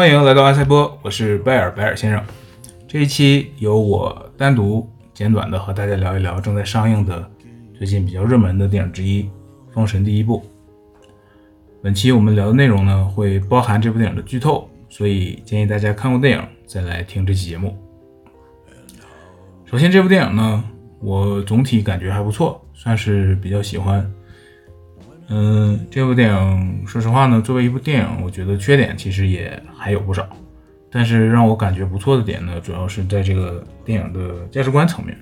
欢迎来到阿塞波，我是拜尔白尔先生。这一期由我单独简短的和大家聊一聊正在上映的、最近比较热门的电影之一《封神第一部》。本期我们聊的内容呢，会包含这部电影的剧透，所以建议大家看过电影再来听这期节目。首先，这部电影呢，我总体感觉还不错，算是比较喜欢。嗯，这部电影说实话呢，作为一部电影，我觉得缺点其实也还有不少。但是让我感觉不错的点呢，主要是在这个电影的价值观层面。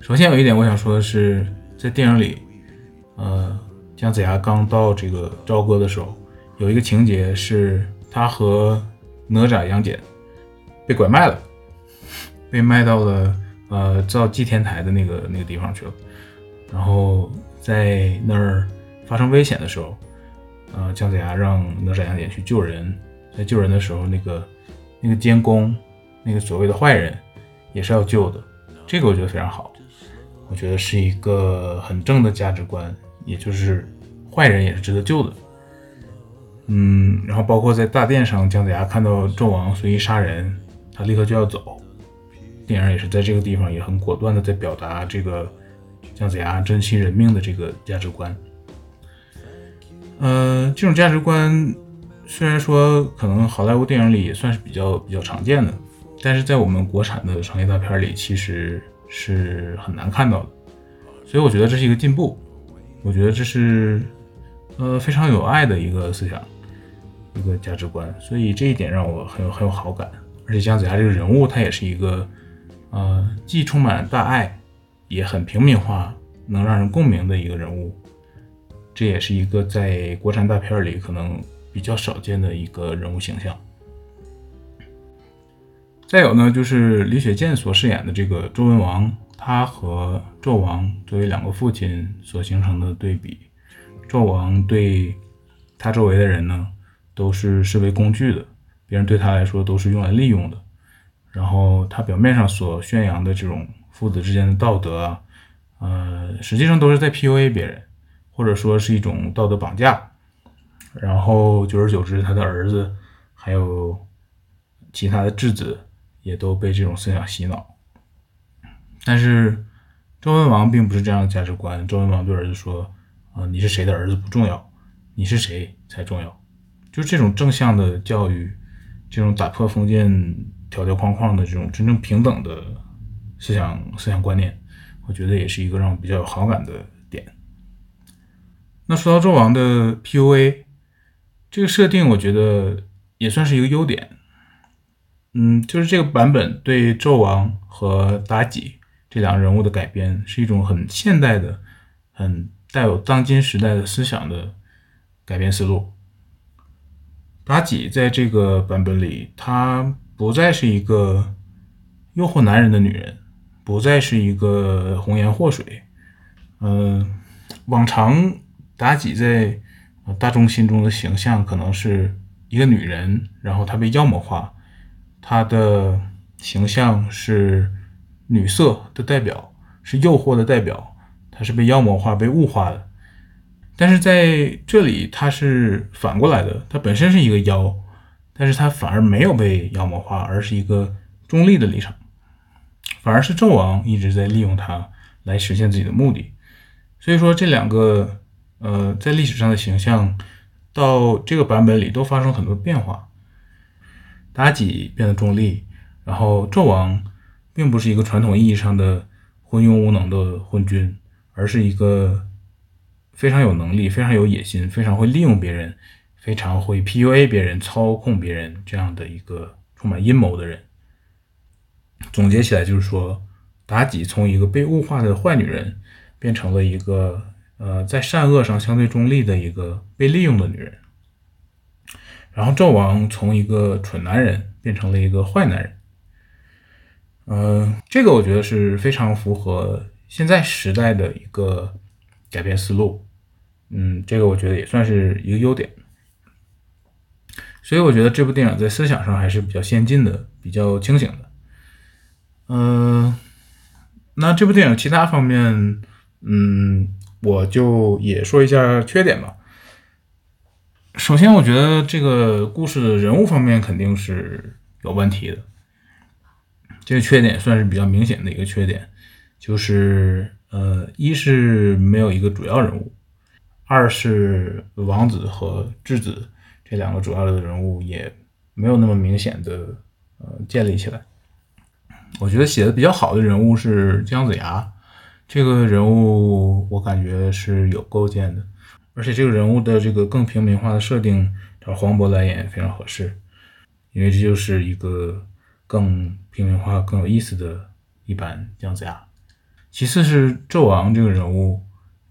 首先有一点我想说的是，在电影里，呃，姜子牙刚到这个朝歌的时候，有一个情节是他和哪吒、杨戬被拐卖了，被卖到了呃造祭天台的那个那个地方去了，然后。在那儿发生危险的时候，呃，姜子牙让哪吒、杨戬去救人。在救人的时候，那个那个监工，那个所谓的坏人，也是要救的。这个我觉得非常好，我觉得是一个很正的价值观，也就是坏人也是值得救的。嗯，然后包括在大殿上，姜子牙看到纣王随意杀人，他立刻就要走。电影也是在这个地方也很果断的在表达这个。姜子牙珍惜人命的这个价值观，呃，这种价值观虽然说可能好莱坞电影里也算是比较比较常见的，但是在我们国产的商业大片里其实是很难看到的，所以我觉得这是一个进步，我觉得这是呃非常有爱的一个思想，一个价值观，所以这一点让我很有很有好感，而且姜子牙这个人物他也是一个呃既充满大爱。也很平民化，能让人共鸣的一个人物，这也是一个在国产大片里可能比较少见的一个人物形象。再有呢，就是李雪健所饰演的这个周文王，他和纣王作为两个父亲所形成的对比。纣王对他周围的人呢，都是视为工具的，别人对他来说都是用来利用的。然后他表面上所宣扬的这种。父子之间的道德啊，呃，实际上都是在 PUA 别人，或者说是一种道德绑架。然后久而久之，他的儿子还有其他的质子也都被这种思想洗脑。但是周文王并不是这样的价值观。周文王对儿子说：“啊，你是谁的儿子不重要，你是谁才重要。”就这种正向的教育，这种打破封建条条框框的这种真正平等的。思想思想观念，我觉得也是一个让我比较有好感的点。那说到纣王的 PUA 这个设定，我觉得也算是一个优点。嗯，就是这个版本对纣王和妲己这两个人物的改编，是一种很现代的、很带有当今时代的思想的改编思路。妲己在这个版本里，她不再是一个诱惑男人的女人。不再是一个红颜祸水，嗯，往常妲己在大众心中的形象可能是一个女人，然后她被妖魔化，她的形象是女色的代表，是诱惑的代表，她是被妖魔化、被物化的。但是在这里，她是反过来的，她本身是一个妖，但是她反而没有被妖魔化，而是一个中立的立场。反而是纣王一直在利用他来实现自己的目的，所以说这两个呃在历史上的形象到这个版本里都发生很多变化。妲己变得中立，然后纣王并不是一个传统意义上的昏庸无能的昏君，而是一个非常有能力、非常有野心、非常会利用别人、非常会 PUA 别人、操控别人这样的一个充满阴谋的人。总结起来就是说，妲己从一个被物化的坏女人，变成了一个呃在善恶上相对中立的一个被利用的女人。然后纣王从一个蠢男人变成了一个坏男人。嗯，这个我觉得是非常符合现在时代的一个改变思路。嗯，这个我觉得也算是一个优点。所以我觉得这部电影在思想上还是比较先进的，比较清醒的。嗯，那这部电影其他方面，嗯，我就也说一下缺点吧。首先，我觉得这个故事的人物方面肯定是有问题的，这个缺点算是比较明显的一个缺点，就是呃，一是没有一个主要人物，二是王子和质子这两个主要的人物也没有那么明显的呃建立起来。我觉得写的比较好的人物是姜子牙，这个人物我感觉是有构建的。而且这个人物的这个更平民化的设定，找黄渤来演非常合适，因为这就是一个更平民化、更有意思的一版姜子牙。其次是纣王这个人物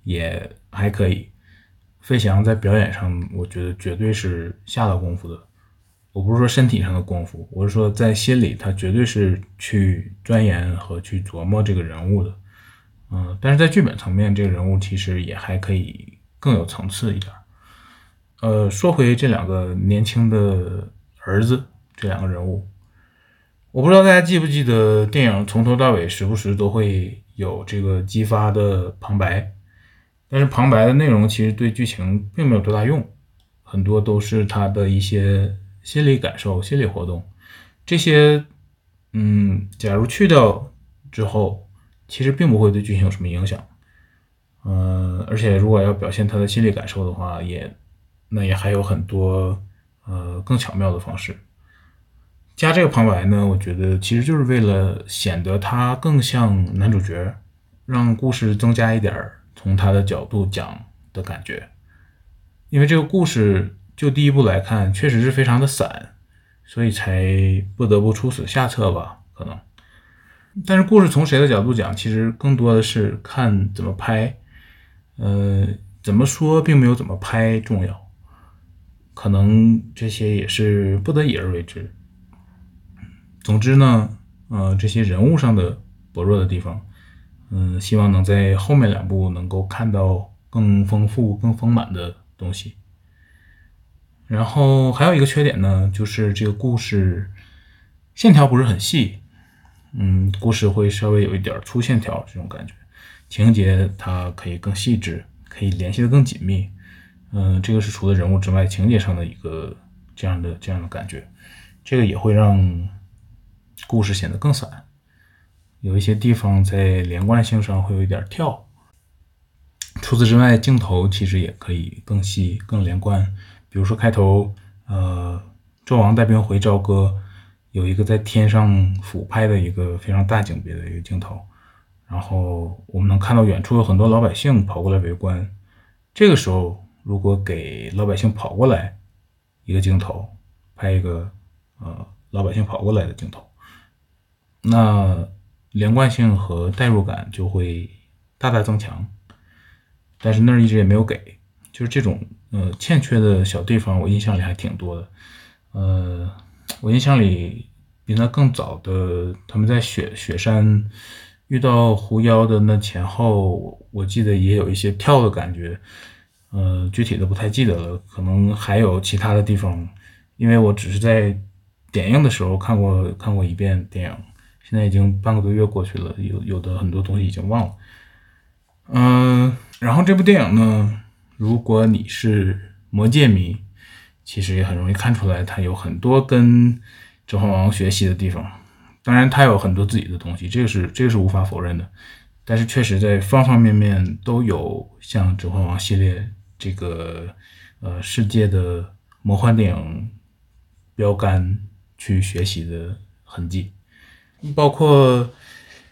也还可以，费翔在表演上，我觉得绝对是下了功夫的。我不是说身体上的功夫，我是说在心里，他绝对是去钻研和去琢磨这个人物的。嗯，但是在剧本层面，这个人物其实也还可以。更有层次一点。呃，说回这两个年轻的儿子，这两个人物，我不知道大家记不记得电影从头到尾时不时都会有这个激发的旁白，但是旁白的内容其实对剧情并没有多大用，很多都是他的一些心理感受、心理活动。这些，嗯，假如去掉之后，其实并不会对剧情有什么影响。嗯，而且如果要表现他的心理感受的话，也那也还有很多呃更巧妙的方式。加这个旁白呢，我觉得其实就是为了显得他更像男主角，让故事增加一点从他的角度讲的感觉。因为这个故事就第一部来看，确实是非常的散，所以才不得不出此下策吧？可能。但是故事从谁的角度讲，其实更多的是看怎么拍。呃，怎么说并没有怎么拍重要，可能这些也是不得已而为之。总之呢，呃，这些人物上的薄弱的地方，嗯，希望能在后面两部能够看到更丰富、更丰满的东西。然后还有一个缺点呢，就是这个故事线条不是很细，嗯，故事会稍微有一点粗线条这种感觉。情节它可以更细致，可以联系的更紧密，嗯，这个是除了人物之外，情节上的一个这样的这样的感觉，这个也会让故事显得更散，有一些地方在连贯性上会有一点跳。除此之外，镜头其实也可以更细、更连贯，比如说开头，呃，纣王带兵回朝歌，有一个在天上俯拍的一个非常大景别的一个镜头。然后我们能看到远处有很多老百姓跑过来围观。这个时候，如果给老百姓跑过来一个镜头，拍一个呃老百姓跑过来的镜头，那连贯性和代入感就会大大增强。但是那儿一直也没有给，就是这种呃欠缺的小地方，我印象里还挺多的。呃，我印象里比那更早的，他们在雪雪山。遇到狐妖的那前后，我记得也有一些跳的感觉，呃，具体的不太记得了，可能还有其他的地方，因为我只是在点映的时候看过看过一遍电影，现在已经半个多月过去了，有有的很多东西已经忘了。嗯，然后这部电影呢，如果你是魔戒迷，其实也很容易看出来，它有很多跟《指环王》学习的地方。当然，他有很多自己的东西，这个是这个是无法否认的。但是，确实在方方面面都有像《指环王》系列这个呃世界的魔幻电影标杆去学习的痕迹，包括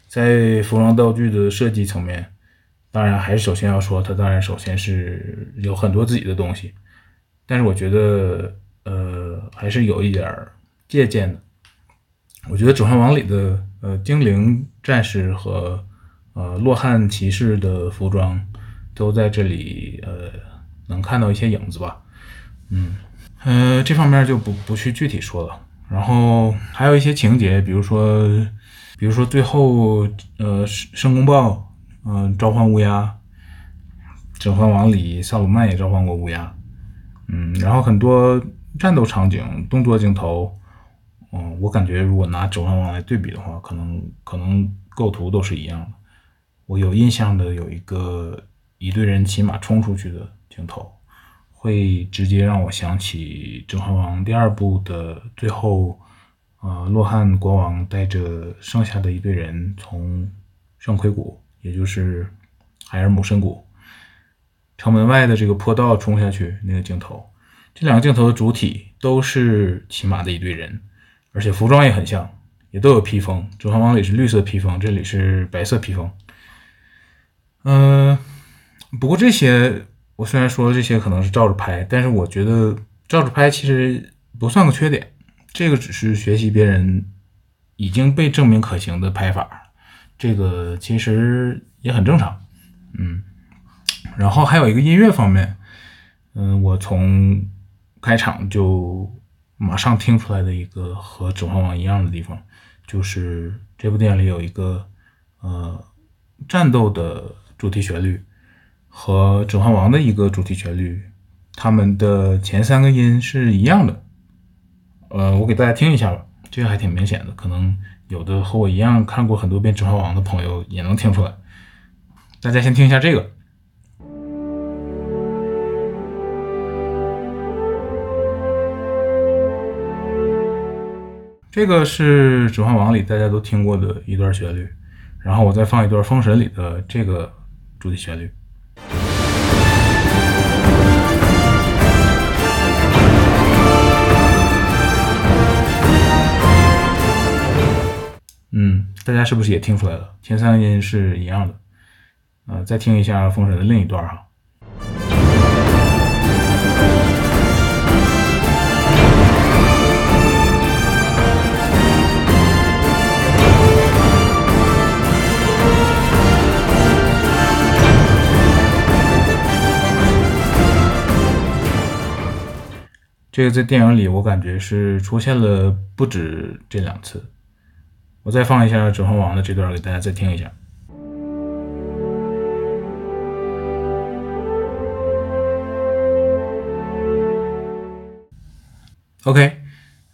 在服装道具的设计层面。当然，还是首先要说，它当然首先是有很多自己的东西，但是我觉得呃还是有一点借鉴的。我觉得《指环王》里的呃精灵战士和呃洛汗骑士的服装都在这里呃能看到一些影子吧，嗯呃这方面就不不去具体说了。然后还有一些情节，比如说比如说最后呃申公豹嗯召唤乌鸦，《指环王》里萨鲁曼也召唤过乌鸦，嗯，然后很多战斗场景、动作镜头。嗯，我感觉如果拿《指环王》来对比的话，可能可能构图都是一样的。我有印象的有一个一队人骑马冲出去的镜头，会直接让我想起《指环王》第二部的最后，呃，洛汗国王带着剩下的一队人从圣盔谷，也就是海尔姆深谷城门外的这个坡道冲下去那个镜头。这两个镜头的主体都是骑马的一队人，而且服装也很像，也都有披风。《甄嬛王》里是绿色披风，这里是白色披风。嗯，不过这些。我虽然说这些可能是照着拍，但是我觉得照着拍其实不算个缺点。这个只是学习别人已经被证明可行的拍法，这个其实也很正常。嗯，然后还有一个音乐方面，嗯，我从开场就马上听出来的一个和《指环王》一样的地方，就是这部电影里有一个呃战斗的主题旋律。和《指环王》的一个主题旋律，它们的前三个音是一样的。呃，我给大家听一下吧，这个还挺明显的，可能有的和我一样看过很多遍《指环王》的朋友也能听出来。大家先听一下这个，这个是《指环王》里大家都听过的一段旋律，然后我再放一段《封神》里的这个主题旋律。嗯，大家是不是也听出来了？前三个音是一样的。呃，再听一下《封神》的另一段哈。这个在电影里，我感觉是出现了不止这两次。我再放一下《指环王》的这段给大家再听一下。OK，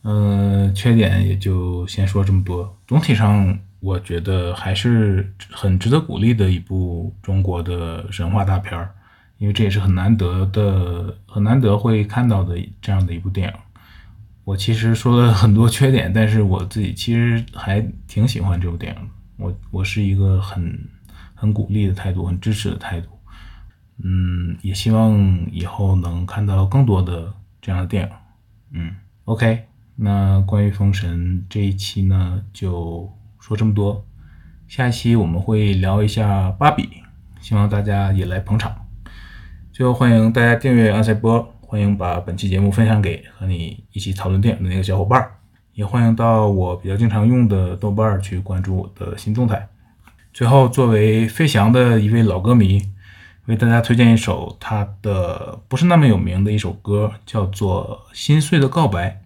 嗯，缺点也就先说这么多。总体上，我觉得还是很值得鼓励的一部中国的神话大片儿，因为这也是很难得的、很难得会看到的这样的一部电影。我其实说了很多缺点，但是我自己其实还挺喜欢这部电影。我我是一个很很鼓励的态度，很支持的态度。嗯，也希望以后能看到更多的这样的电影。嗯，OK，那关于《封神》这一期呢，就说这么多。下一期我们会聊一下《芭比》，希望大家也来捧场。最后，欢迎大家订阅阿赛波。欢迎把本期节目分享给和你一起讨论电影的那个小伙伴儿，也欢迎到我比较经常用的豆瓣儿去关注我的新动态。最后，作为飞翔的一位老歌迷，为大家推荐一首他的不是那么有名的一首歌，叫做《心碎的告白》。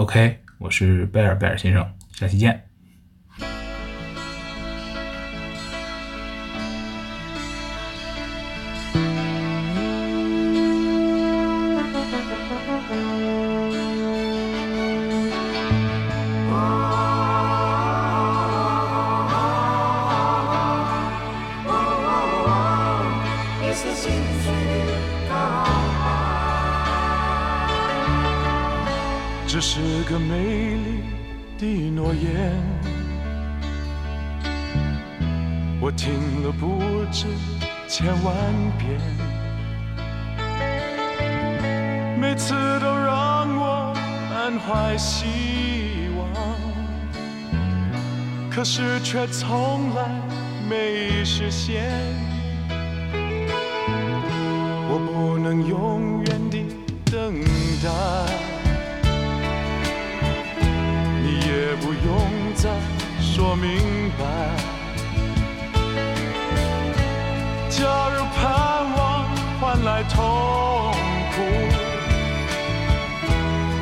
OK，我是贝尔贝尔先生，下期见。个美丽的诺言，我听了不止千万遍，每次都让我满怀希望，可是却从来没实现。我不能永远地等待。不用再说明白。假如盼望换来痛苦，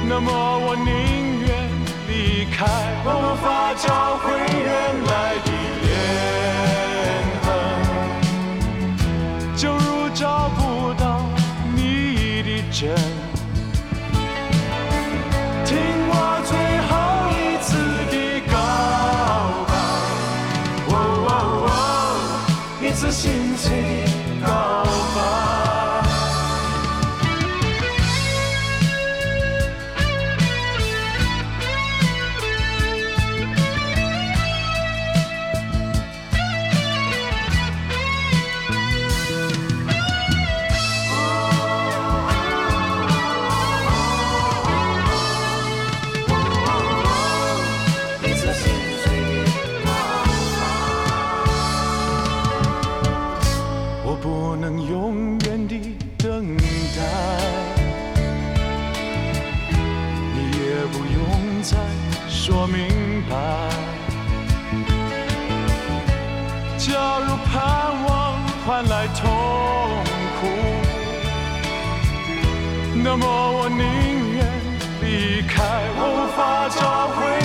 那么我宁愿离开。我无法找回换来痛苦。那么我宁愿离开无法找回。